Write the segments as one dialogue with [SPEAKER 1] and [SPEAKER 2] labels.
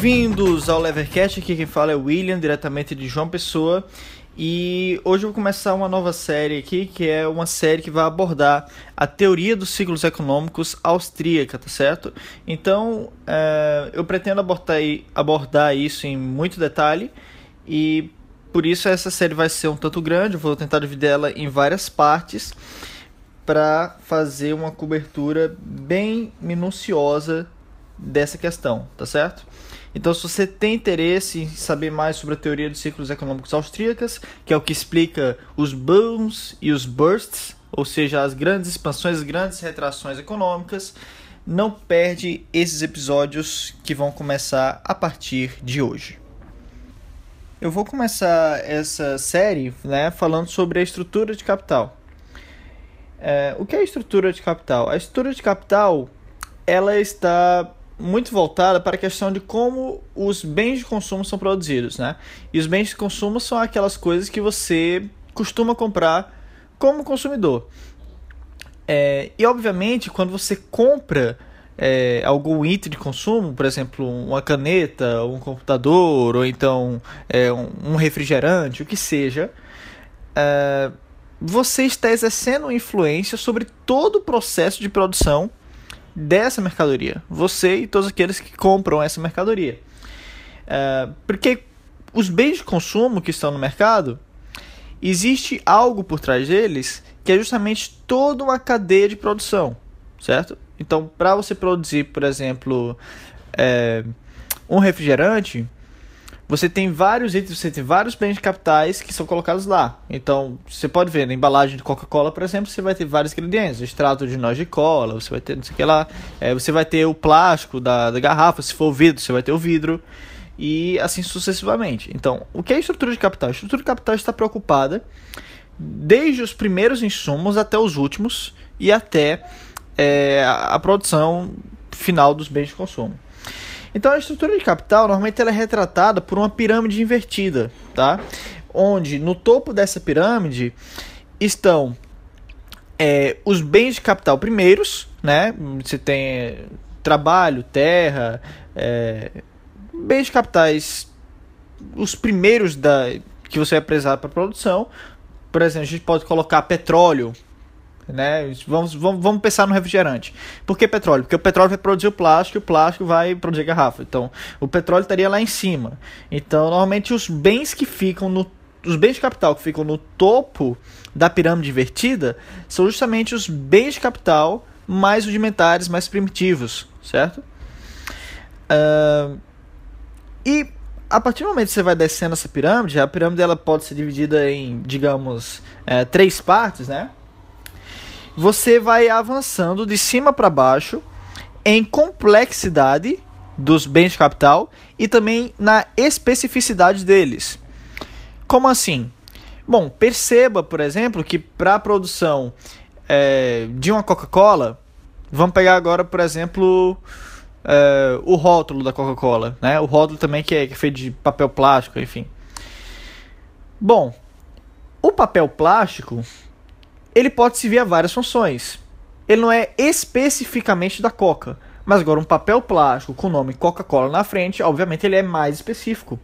[SPEAKER 1] Bem-vindos ao Levercast, aqui quem fala é o William, diretamente de João Pessoa. E hoje eu vou começar uma nova série aqui, que é uma série que vai abordar a teoria dos ciclos econômicos austríaca, tá certo? Então, é, eu pretendo abordar, abordar isso em muito detalhe e por isso essa série vai ser um tanto grande, eu vou tentar dividir ela em várias partes para fazer uma cobertura bem minuciosa dessa questão, tá certo? Então, se você tem interesse em saber mais sobre a teoria dos ciclos econômicos austríacas, que é o que explica os booms e os bursts, ou seja, as grandes expansões, as grandes retrações econômicas, não perde esses episódios que vão começar a partir de hoje. Eu vou começar essa série né, falando sobre a estrutura de capital. É, o que é a estrutura de capital? A estrutura de capital ela está muito voltada para a questão de como os bens de consumo são produzidos, né? E os bens de consumo são aquelas coisas que você costuma comprar como consumidor. É, e obviamente, quando você compra é, algum item de consumo, por exemplo, uma caneta, um computador, ou então é, um, refrigerante, o que seja, é, você está exercendo influência sobre todo o processo de produção dessa mercadoria. Você e todos aqueles que compram essa mercadoria. É, porque os bens de consumo que estão no mercado, existe algo por trás deles que é justamente toda uma cadeia de produção, certo? Então, para você produzir, por exemplo, é, um refrigerante, você tem vários itens, você tem vários bens capitais que são colocados lá. Então, você pode ver na embalagem de Coca-Cola, por exemplo, você vai ter vários ingredientes. Extrato de noz de cola, você vai ter não sei o que lá. É, você vai ter o plástico da, da garrafa, se for o vidro, você vai ter o vidro. E assim sucessivamente. Então, o que é a estrutura de capital? A estrutura de capital está preocupada desde os primeiros insumos até os últimos e até é, a produção final dos bens de consumo. Então a estrutura de capital normalmente ela é retratada por uma pirâmide invertida, tá? Onde no topo dessa pirâmide estão é, os bens de capital primeiros, né? Você tem é, trabalho, terra, é, bens de capitais, os primeiros da que você vai precisar para produção. Por exemplo, a gente pode colocar petróleo, né? Vamos, vamos, vamos pensar no refrigerante. Por que petróleo? Porque o petróleo vai produzir o plástico e o plástico vai produzir garrafa. Então, o petróleo estaria lá em cima. Então, normalmente os bens que ficam no os bens de capital que ficam no topo da pirâmide invertida são justamente os bens de capital mais rudimentares, mais primitivos, certo? Uh, e a partir do momento que você vai descendo essa pirâmide, a pirâmide ela pode ser dividida em, digamos, é, três partes, né? Você vai avançando de cima para baixo em complexidade dos bens de capital e também na especificidade deles. Como assim? Bom, perceba, por exemplo, que para a produção é, de uma Coca-Cola, vamos pegar agora, por exemplo, é, o rótulo da Coca-Cola, né? O rótulo também que é, que é feito de papel plástico, enfim. Bom, o papel plástico ele pode servir a várias funções. Ele não é especificamente da Coca, mas agora um papel plástico com o nome Coca-Cola na frente, obviamente ele é mais específico.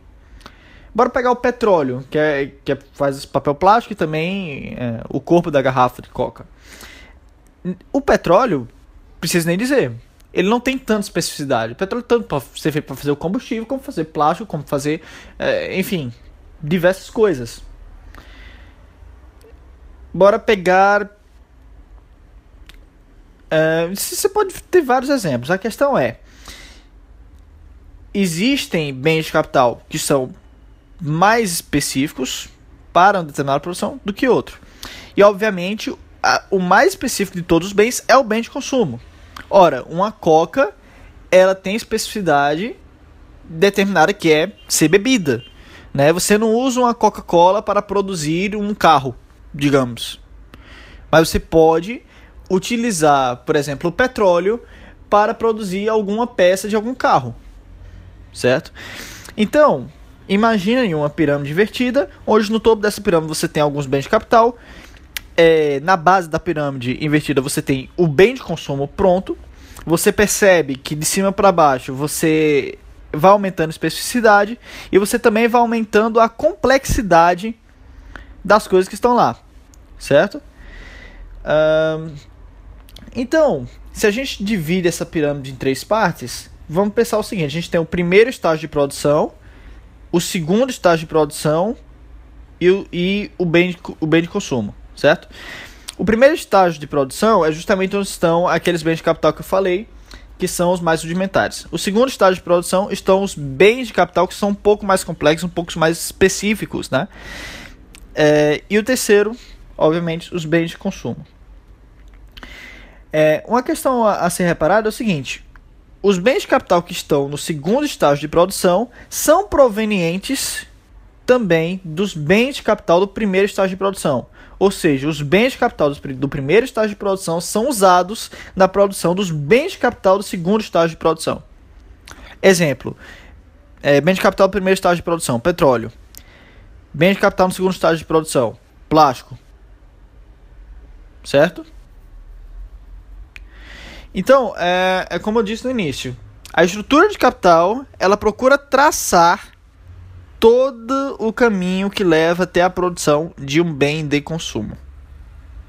[SPEAKER 1] Bora pegar o petróleo, que, é, que é, faz papel plástico e também é, o corpo da garrafa de Coca. O petróleo, precisa nem dizer, ele não tem tanta especificidade. O petróleo tanto pode ser feito para fazer o combustível, como fazer plástico, como fazer, é, enfim, diversas coisas. Bora pegar. Uh, você pode ter vários exemplos. A questão é: existem bens de capital que são mais específicos para uma determinada produção do que outro. E obviamente, a, o mais específico de todos os bens é o bem de consumo. Ora, uma coca, ela tem especificidade determinada que é ser bebida. Né? Você não usa uma Coca-Cola para produzir um carro digamos. Mas você pode utilizar, por exemplo, o petróleo para produzir alguma peça de algum carro, certo? Então, imagine uma pirâmide invertida, onde no topo dessa pirâmide você tem alguns bens de capital, é, na base da pirâmide invertida você tem o bem de consumo pronto, você percebe que de cima para baixo você vai aumentando a especificidade e você também vai aumentando a complexidade das coisas que estão lá, certo? Uh, então, se a gente divide essa pirâmide em três partes, vamos pensar o seguinte: a gente tem o primeiro estágio de produção, o segundo estágio de produção e o, e o, bem, de, o bem de consumo, certo? O primeiro estágio de produção é justamente onde estão aqueles bens de capital que eu falei, que são os mais rudimentares. O segundo estágio de produção estão os bens de capital que são um pouco mais complexos, um pouco mais específicos, né? É, e o terceiro, obviamente, os bens de consumo. É, uma questão a, a ser reparada é o seguinte: os bens de capital que estão no segundo estágio de produção são provenientes também dos bens de capital do primeiro estágio de produção. Ou seja, os bens de capital do primeiro estágio de produção são usados na produção dos bens de capital do segundo estágio de produção. Exemplo: é, bens de capital do primeiro estágio de produção, petróleo. Bens de capital no segundo estágio de produção, plástico. Certo? Então, é, é como eu disse no início, a estrutura de capital ela procura traçar todo o caminho que leva até a produção de um bem de consumo.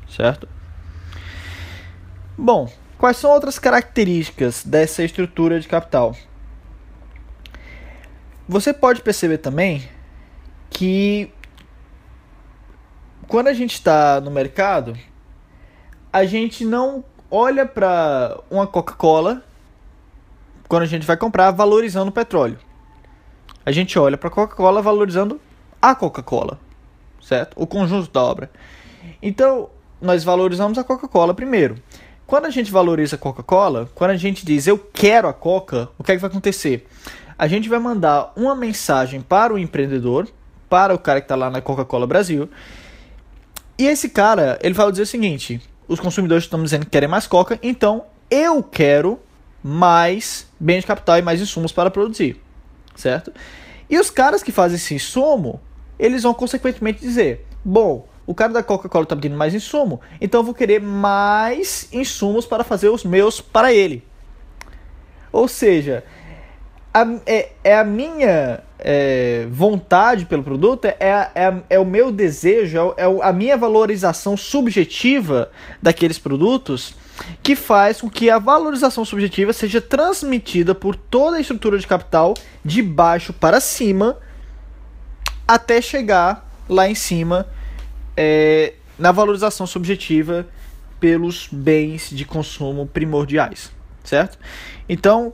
[SPEAKER 1] Certo? Bom, quais são outras características dessa estrutura de capital? Você pode perceber também que quando a gente está no mercado, a gente não olha para uma Coca-Cola quando a gente vai comprar valorizando o petróleo a gente olha para a Coca-Cola valorizando a Coca-Cola, certo? O conjunto da obra. Então, nós valorizamos a Coca-Cola primeiro. Quando a gente valoriza a Coca-Cola, quando a gente diz eu quero a Coca, o que, é que vai acontecer? A gente vai mandar uma mensagem para o empreendedor, para o cara que está lá na Coca-Cola Brasil, e esse cara ele vai dizer o seguinte: os consumidores estão dizendo que querem mais Coca, então eu quero mais bens de capital e mais insumos para produzir certo? E os caras que fazem esse insumo, eles vão consequentemente dizer: bom, o cara da Coca-Cola está pedindo mais insumo, então eu vou querer mais insumos para fazer os meus para ele. Ou seja, a, é, é, a minha é, vontade pelo produto, é, é, é, o meu desejo, é, é a minha valorização subjetiva daqueles produtos que faz com que a valorização subjetiva seja transmitida por toda a estrutura de capital de baixo para cima até chegar lá em cima é, na valorização subjetiva pelos bens de consumo primordiais, certo? Então,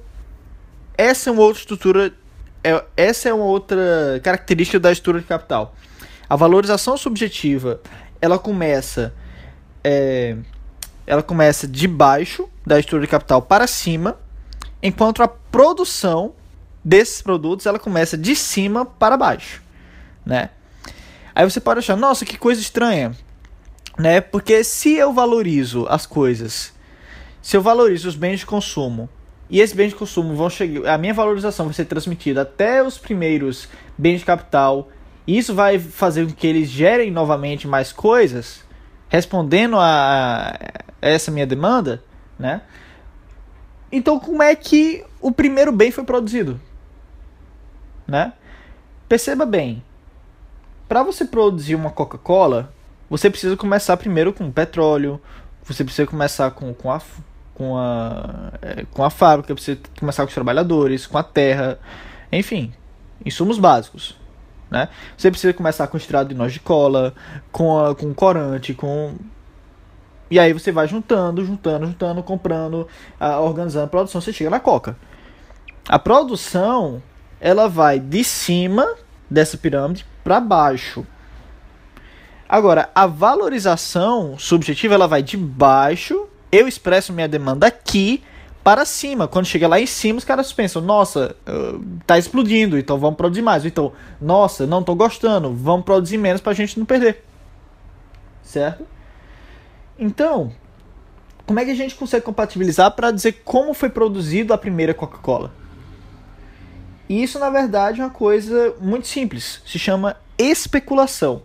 [SPEAKER 1] essa é uma outra estrutura, é, essa é uma outra característica da estrutura de capital. A valorização subjetiva, ela começa é, ela começa de baixo da estrutura de capital para cima, enquanto a produção desses produtos ela começa de cima para baixo, né? Aí você pode achar, nossa, que coisa estranha, né? Porque se eu valorizo as coisas, se eu valorizo os bens de consumo e esses bens de consumo vão chegar, a minha valorização vai ser transmitida até os primeiros bens de capital, e isso vai fazer com que eles gerem novamente mais coisas, respondendo a essa minha demanda, né? Então, como é que o primeiro bem foi produzido? Né? Perceba bem, para você produzir uma Coca-Cola, você precisa começar primeiro com petróleo, você precisa começar com, com, a, com, a, é, com a fábrica, precisa começar com os trabalhadores, com a terra, enfim, insumos básicos. Né? Você precisa começar com estrado de nós de cola, com, a, com corante, com e aí você vai juntando, juntando, juntando, comprando, organizando a produção, você chega na coca. A produção, ela vai de cima dessa pirâmide para baixo. Agora, a valorização subjetiva, ela vai de baixo, eu expresso minha demanda aqui para cima. Quando chega lá em cima, os caras pensam: nossa, tá explodindo, então vamos produzir mais. Então, nossa, não tô gostando, vamos produzir menos para a gente não perder. Certo? Então, como é que a gente consegue compatibilizar para dizer como foi produzido a primeira Coca-Cola? Isso, na verdade, é uma coisa muito simples. Se chama especulação.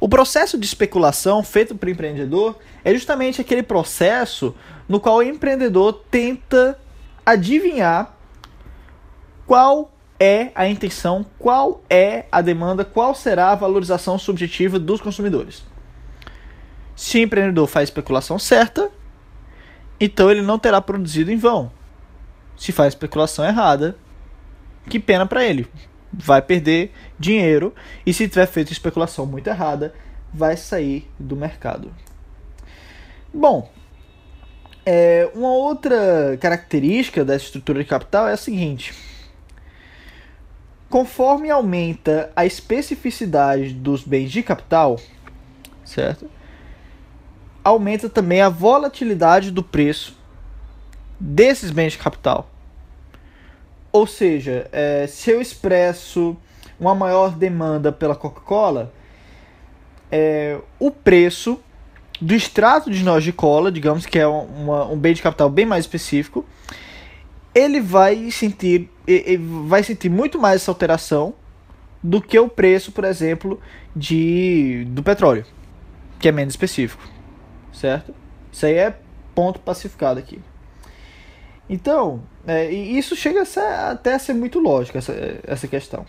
[SPEAKER 1] O processo de especulação feito para empreendedor é justamente aquele processo no qual o empreendedor tenta adivinhar qual é a intenção, qual é a demanda, qual será a valorização subjetiva dos consumidores. Se o empreendedor faz especulação certa, então ele não terá produzido em vão. Se faz especulação errada, que pena para ele. Vai perder dinheiro e se tiver feito especulação muito errada, vai sair do mercado. Bom, é, uma outra característica dessa estrutura de capital é a seguinte: conforme aumenta a especificidade dos bens de capital, certo? Aumenta também a volatilidade do preço desses bens de capital. Ou seja, é, se eu expresso uma maior demanda pela Coca-Cola, é, o preço do extrato de noz de cola, digamos que é uma, um bem de capital bem mais específico, ele vai sentir, ele vai sentir muito mais essa alteração do que o preço, por exemplo, de, do petróleo, que é menos específico, certo? Isso aí é ponto pacificado aqui. Então, é, isso chega a ser, até a ser muito lógico, essa, essa questão.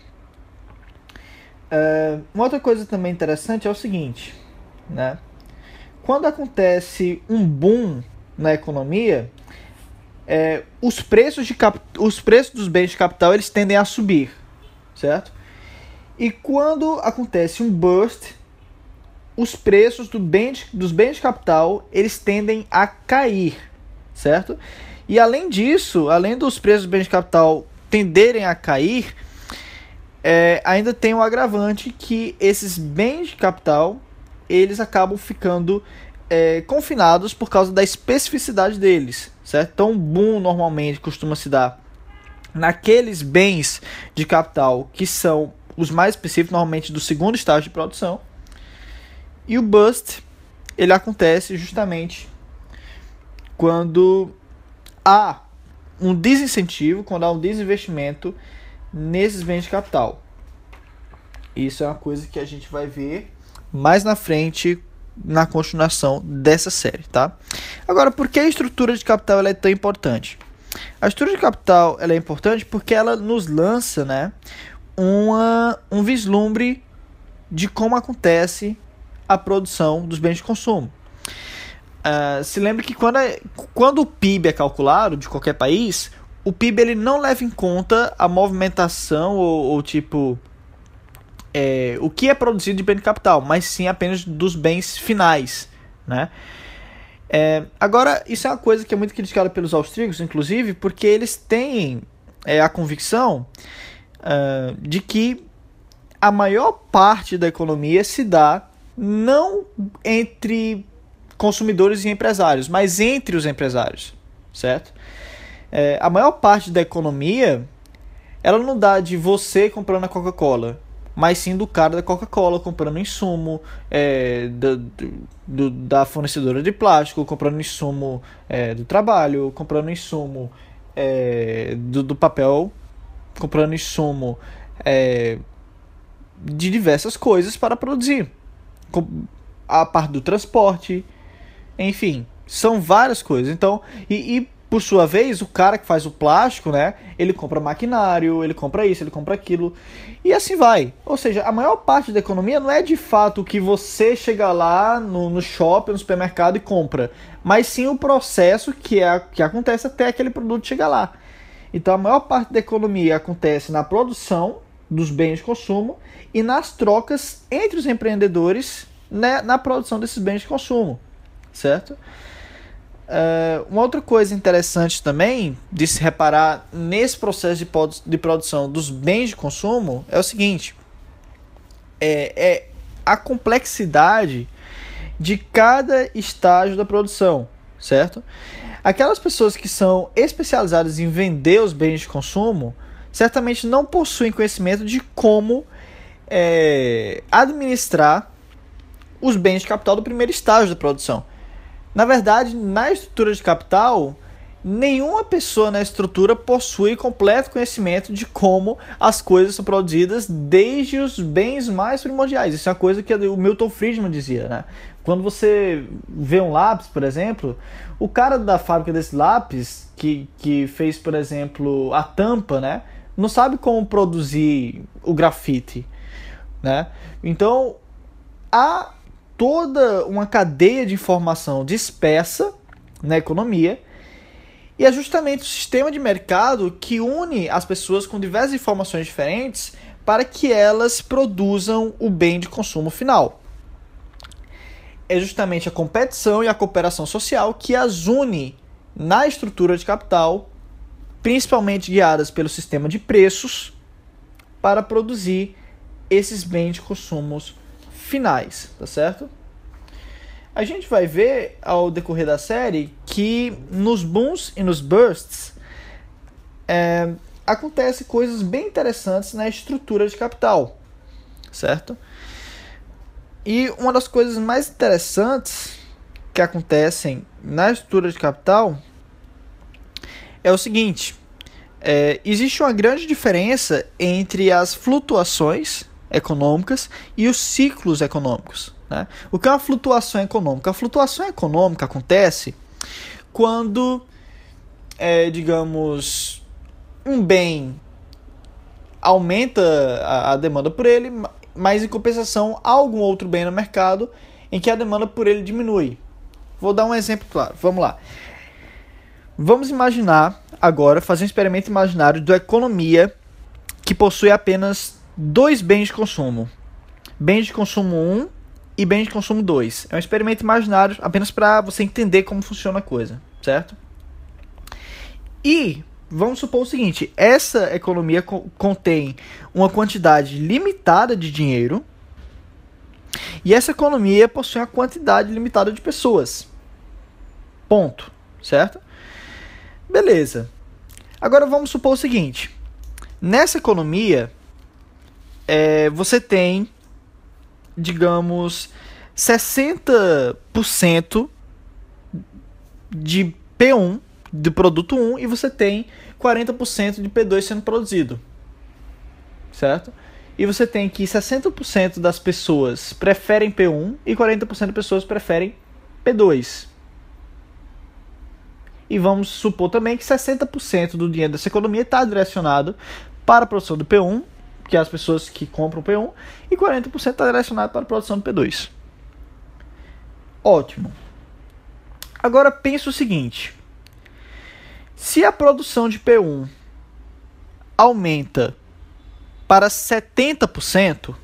[SPEAKER 1] É, uma outra coisa também interessante é o seguinte, né? Quando acontece um boom na economia, é, os, preços de cap... os preços dos bens de capital eles tendem a subir, certo? E quando acontece um burst, os preços do bem de... dos bens de capital eles tendem a cair, certo? E além disso, além dos preços dos bens de capital tenderem a cair, é, ainda tem um agravante que esses bens de capital eles acabam ficando é, confinados por causa da especificidade deles, certo? Então, boom normalmente costuma se dar naqueles bens de capital que são os mais específicos, normalmente do segundo estágio de produção. E o bust ele acontece justamente quando há um desincentivo, quando há um desinvestimento nesses bens de capital. Isso é uma coisa que a gente vai ver mais na frente na continuação dessa série, tá? Agora, por que a estrutura de capital é tão importante? A estrutura de capital é importante porque ela nos lança, né, uma, um vislumbre de como acontece a produção dos bens de consumo. Uh, se lembre que quando, é, quando o PIB é calculado de qualquer país, o PIB ele não leva em conta a movimentação ou, ou tipo é, o que é produzido de bem de capital, mas sim apenas dos bens finais, né? É, agora, isso é uma coisa que é muito criticada pelos austríacos, inclusive, porque eles têm é, a convicção uh, de que a maior parte da economia se dá não entre consumidores e empresários, mas entre os empresários, certo? É, a maior parte da economia ela não dá de você comprando a Coca-Cola, mas sim do cara da Coca-Cola comprando insumo, é, da, do, da fornecedora de plástico, comprando insumo é, do trabalho, comprando insumo é, do, do papel, comprando insumo é, de diversas coisas para produzir. A parte do transporte, enfim, são várias coisas. Então, e, e, por sua vez, o cara que faz o plástico, né? Ele compra maquinário, ele compra isso, ele compra aquilo. E assim vai. Ou seja, a maior parte da economia não é de fato que você chega lá no, no shopping, no supermercado e compra. Mas sim o processo que, é, que acontece até aquele produto chegar lá. Então a maior parte da economia acontece na produção dos bens de consumo e nas trocas entre os empreendedores né, na produção desses bens de consumo certo? Uh, uma outra coisa interessante também de se reparar nesse processo de, de produção dos bens de consumo é o seguinte: é, é a complexidade de cada estágio da produção, certo? Aquelas pessoas que são especializadas em vender os bens de consumo certamente não possuem conhecimento de como é, administrar os bens de capital do primeiro estágio da produção. Na verdade, na estrutura de capital, nenhuma pessoa na estrutura possui completo conhecimento de como as coisas são produzidas desde os bens mais primordiais. Isso é uma coisa que o Milton Friedman dizia, né? Quando você vê um lápis, por exemplo, o cara da fábrica desse lápis, que, que fez, por exemplo, a tampa, né? não sabe como produzir o grafite, né? Então, há toda uma cadeia de informação dispersa na economia e é justamente o sistema de mercado que une as pessoas com diversas informações diferentes para que elas produzam o bem de consumo final. É justamente a competição e a cooperação social que as une na estrutura de capital, principalmente guiadas pelo sistema de preços, para produzir esses bens de consumo finais, tá certo? A gente vai ver ao decorrer da série que nos booms e nos bursts é, acontece coisas bem interessantes na estrutura de capital, certo? E uma das coisas mais interessantes que acontecem na estrutura de capital é o seguinte: é, existe uma grande diferença entre as flutuações econômicas e os ciclos econômicos. Né? O que é uma flutuação econômica? A flutuação econômica acontece quando, é, digamos, um bem aumenta a, a demanda por ele, mas em compensação há algum outro bem no mercado em que a demanda por ele diminui. Vou dar um exemplo claro. Vamos lá. Vamos imaginar agora, fazer um experimento imaginário da economia que possui apenas dois bens de consumo. Bens de consumo 1 e bens de consumo 2. É um experimento imaginário apenas para você entender como funciona a coisa, certo? E vamos supor o seguinte: essa economia co contém uma quantidade limitada de dinheiro e essa economia possui uma quantidade limitada de pessoas. Ponto, certo? Beleza. Agora vamos supor o seguinte: nessa economia é, você tem, digamos, 60% de P1 do produto 1 e você tem 40% de P2 sendo produzido. Certo? E você tem que 60% das pessoas preferem P1 e 40% das pessoas preferem P2. E vamos supor também que 60% do dinheiro dessa economia está direcionado para a produção do P1 que é as pessoas que compram P1, e 40% está direcionado para a produção do P2. Ótimo. Agora pensa o seguinte: se a produção de P1 aumenta para 70%,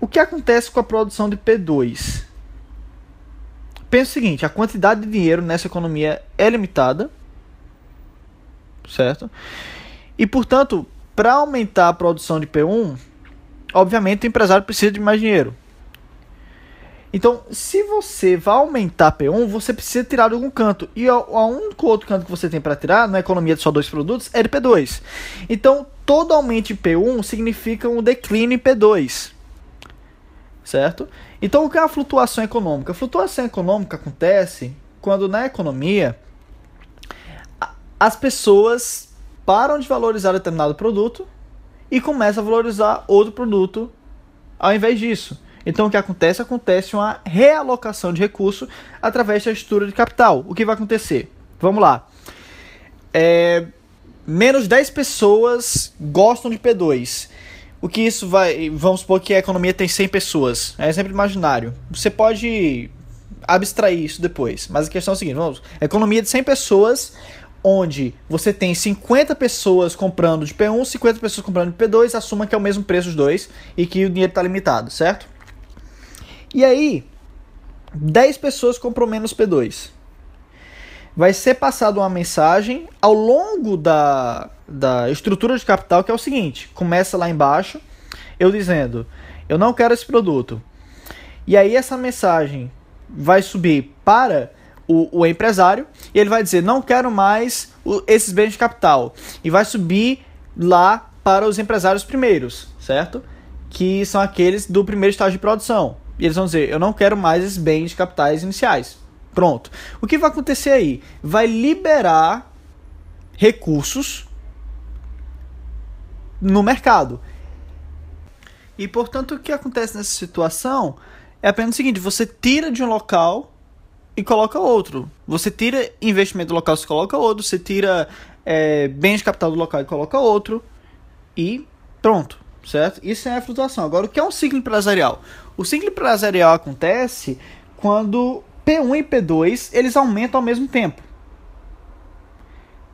[SPEAKER 1] o que acontece com a produção de P2? Pensa o seguinte: a quantidade de dinheiro nessa economia é limitada, certo? E, portanto, para aumentar a produção de P1, obviamente o empresário precisa de mais dinheiro. Então, se você vai aumentar P1, você precisa tirar de algum canto. E o único outro canto que você tem para tirar, na economia de só dois produtos, é de P2. Então, todo aumento em P1 significa um declínio em P2. Certo? Então, o que é a flutuação econômica? A flutuação econômica acontece quando na economia as pessoas param de valorizar determinado produto e começam a valorizar outro produto ao invés disso. Então o que acontece? Acontece uma realocação de recurso através da estrutura de capital. O que vai acontecer? Vamos lá. É, menos 10 pessoas gostam de P2. O que isso vai. Vamos supor que a economia tem 100 pessoas. É exemplo imaginário. Você pode abstrair isso depois. Mas a questão é a seguinte: vamos, economia de 100 pessoas, onde você tem 50 pessoas comprando de P1, 50 pessoas comprando de P2, assuma que é o mesmo preço os dois e que o dinheiro está limitado, certo? E aí, 10 pessoas compram menos P2. Vai ser passada uma mensagem ao longo da, da estrutura de capital que é o seguinte: começa lá embaixo, eu dizendo, eu não quero esse produto. E aí essa mensagem vai subir para o, o empresário e ele vai dizer: não quero mais o, esses bens de capital. E vai subir lá para os empresários primeiros, certo? Que são aqueles do primeiro estágio de produção. E eles vão dizer: eu não quero mais esses bens de capitais iniciais. Pronto. O que vai acontecer aí? Vai liberar recursos no mercado. E portanto, o que acontece nessa situação é apenas o seguinte: você tira de um local e coloca outro. Você tira investimento local, você coloca outro. Você tira é, bens de capital do local e coloca outro e pronto, certo? Isso é a flutuação. Agora, o que é um ciclo empresarial? O ciclo empresarial acontece quando P1 e P2 eles aumentam ao mesmo tempo.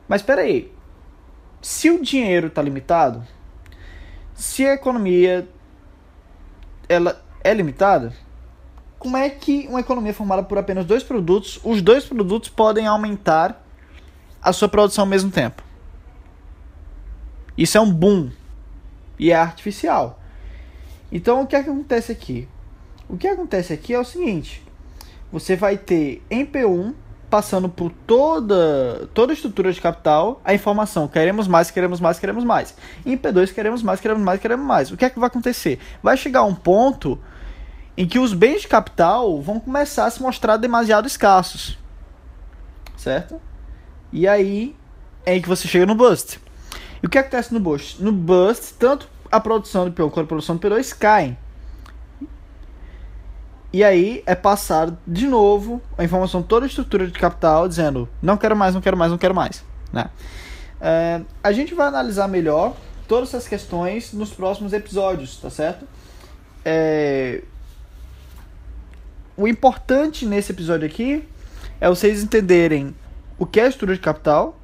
[SPEAKER 1] Mas espera aí, se o dinheiro está limitado, se a economia ela é limitada, como é que uma economia formada por apenas dois produtos, os dois produtos podem aumentar a sua produção ao mesmo tempo? Isso é um boom e é artificial. Então o que, acontece aqui? O que acontece aqui é o seguinte: você vai ter em P1 passando por toda, toda a estrutura de capital a informação queremos mais, queremos mais, queremos mais. Em P2 queremos mais, queremos mais, queremos mais. O que é que vai acontecer? Vai chegar um ponto em que os bens de capital vão começar a se mostrar demasiado escassos. Certo? E aí é em que você chega no bust. E o que acontece no bust? No bust, tanto a produção do P1 quanto a produção do P2 caem. E aí é passar de novo a informação toda a estrutura de capital dizendo não quero mais, não quero mais, não quero mais. Né? É, a gente vai analisar melhor todas essas questões nos próximos episódios, tá certo? É, o importante nesse episódio aqui é vocês entenderem o que é a estrutura de capital,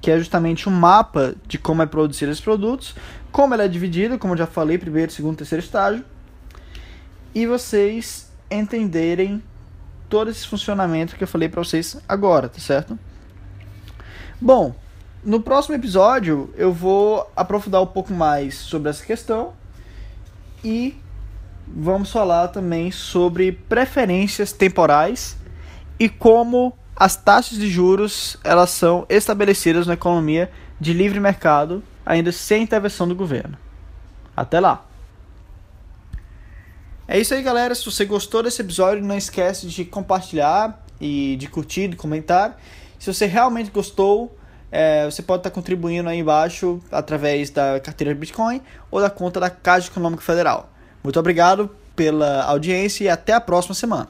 [SPEAKER 1] que é justamente um mapa de como é produzido esses produtos, como ela é dividida, como eu já falei, primeiro, segundo, terceiro estágio, e vocês entenderem todo esse funcionamento que eu falei para vocês agora, tá certo? Bom, no próximo episódio eu vou aprofundar um pouco mais sobre essa questão e vamos falar também sobre preferências temporais e como as taxas de juros elas são estabelecidas na economia de livre mercado, ainda sem intervenção do governo. Até lá! É isso aí, galera. Se você gostou desse episódio, não esquece de compartilhar e de curtir, de comentar. Se você realmente gostou, é, você pode estar contribuindo aí embaixo através da carteira Bitcoin ou da conta da Caixa Econômica Federal. Muito obrigado pela audiência e até a próxima semana.